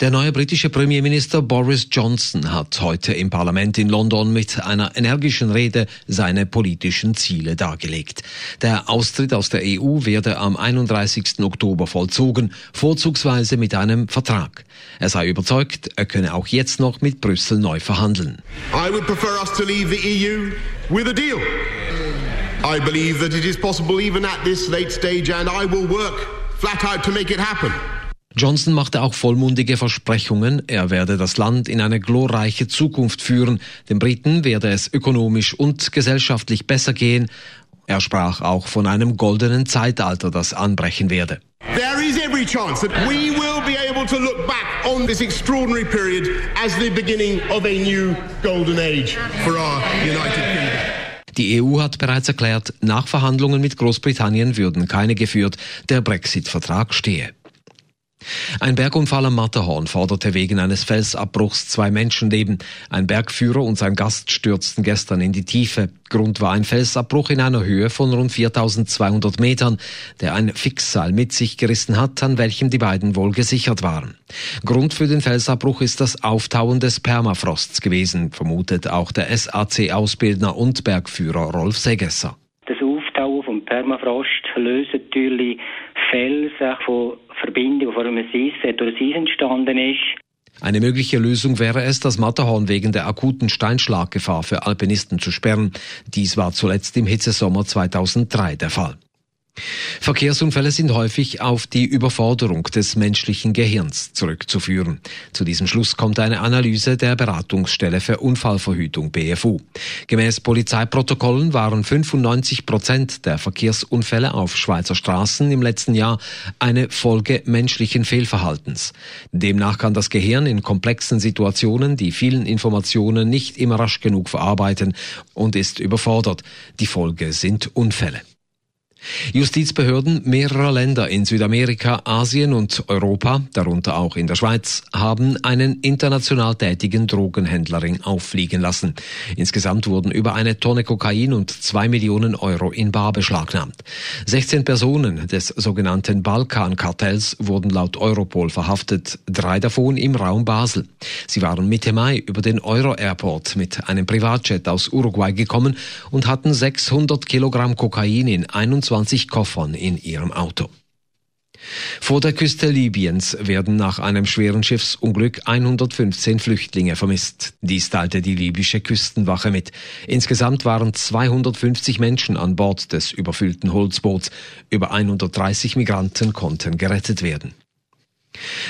Der neue britische Premierminister Boris Johnson hat heute im Parlament in London mit einer energischen Rede seine politischen Ziele dargelegt. Der Austritt aus der EU werde am 31. Oktober vollzogen, vorzugsweise mit einem Vertrag. Er sei überzeugt, er könne auch jetzt noch mit Brüssel neu verhandeln. I would prefer us to leave the EU with a deal. I believe that it is possible even at this late stage and I will work flat out to make it happen. Johnson machte auch vollmundige Versprechungen, er werde das Land in eine glorreiche Zukunft führen, den Briten werde es ökonomisch und gesellschaftlich besser gehen. Er sprach auch von einem goldenen Zeitalter, das anbrechen werde. There is every chance that we will be able to look back on this extraordinary period as the beginning of a new golden age for our United Kingdom. Die EU hat bereits erklärt, Nachverhandlungen mit Großbritannien würden keine geführt, der Brexit-Vertrag stehe. Ein Bergunfall am Matterhorn forderte wegen eines Felsabbruchs zwei Menschenleben. Ein Bergführer und sein Gast stürzten gestern in die Tiefe. Grund war ein Felsabbruch in einer Höhe von rund 4200 Metern, der ein Fixseil mit sich gerissen hat, an welchem die beiden wohl gesichert waren. Grund für den Felsabbruch ist das Auftauen des Permafrosts gewesen, vermutet auch der SAC-Ausbildner und Bergführer Rolf Segesser. Das Auftauen vom Permafrost löst natürlich Felsen von Verbindung, vor allem ein Eis, durch das entstanden ist. Eine mögliche Lösung wäre es, das Matterhorn wegen der akuten Steinschlaggefahr für Alpinisten zu sperren. Dies war zuletzt im Hitzesommer 2003 der Fall. Verkehrsunfälle sind häufig auf die Überforderung des menschlichen Gehirns zurückzuführen. Zu diesem Schluss kommt eine Analyse der Beratungsstelle für Unfallverhütung BFU. Gemäß Polizeiprotokollen waren 95 Prozent der Verkehrsunfälle auf Schweizer Straßen im letzten Jahr eine Folge menschlichen Fehlverhaltens. Demnach kann das Gehirn in komplexen Situationen die vielen Informationen nicht immer rasch genug verarbeiten und ist überfordert. Die Folge sind Unfälle. Justizbehörden mehrerer Länder in Südamerika, Asien und Europa, darunter auch in der Schweiz, haben einen international tätigen Drogenhändlerring auffliegen lassen. Insgesamt wurden über eine Tonne Kokain und zwei Millionen Euro in Bar beschlagnahmt. 16 Personen des sogenannten Balkankartells wurden laut Europol verhaftet, drei davon im Raum Basel. Sie waren Mitte Mai über den Euro Airport mit einem Privatjet aus Uruguay gekommen und hatten 600 Kilogramm Kokain in 21 25 Koffern in ihrem Auto. Vor der Küste Libyens werden nach einem schweren Schiffsunglück 115 Flüchtlinge vermisst. Dies teilte die libysche Küstenwache mit. Insgesamt waren 250 Menschen an Bord des überfüllten Holzboots. Über 130 Migranten konnten gerettet werden.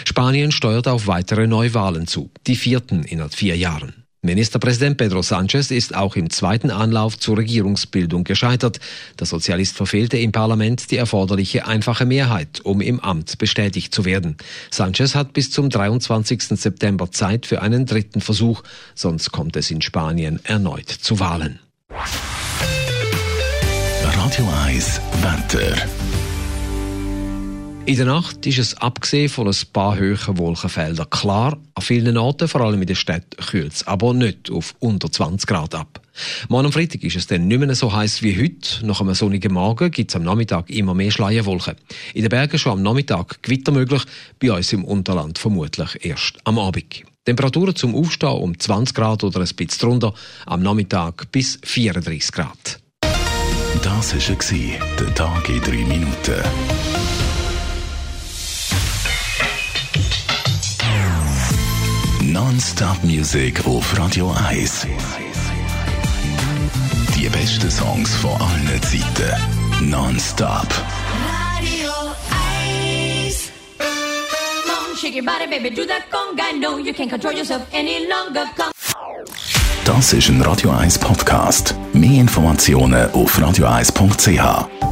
Spanien steuert auf weitere Neuwahlen zu, die vierten in vier Jahren. Ministerpräsident Pedro Sanchez ist auch im zweiten Anlauf zur Regierungsbildung gescheitert. Der Sozialist verfehlte im Parlament die erforderliche einfache Mehrheit, um im Amt bestätigt zu werden. Sanchez hat bis zum 23. September Zeit für einen dritten Versuch, sonst kommt es in Spanien erneut zu Wahlen. Radio 1 Wetter. In der Nacht ist es abgesehen von ein paar hohen Wolkenfeldern klar. An vielen Orten, vor allem in der Stadt, kühlt es aber nicht auf unter 20 Grad ab. Morgen am Freitag ist es dann nicht mehr so heiß wie heute. Nach einem sonnigen Morgen gibt es am Nachmittag immer mehr Schleierwolken. In den Bergen schon am Nachmittag Gewitter möglich, bei uns im Unterland vermutlich erst am Abend. Temperaturen zum Aufstehen um 20 Grad oder ein bisschen drunter, am Nachmittag bis 34 Grad. Das war der Tag in 3 Minuten. Non-Stop Music auf Radio 1. Die besten Songs von allen Zeiten. Non-Stop. Radio 1. Come on, shake your body, baby, do that conga. No, you can't control yourself any longer. Das ist ein Radio 1 Podcast. Mehr Informationen auf radio1.ch.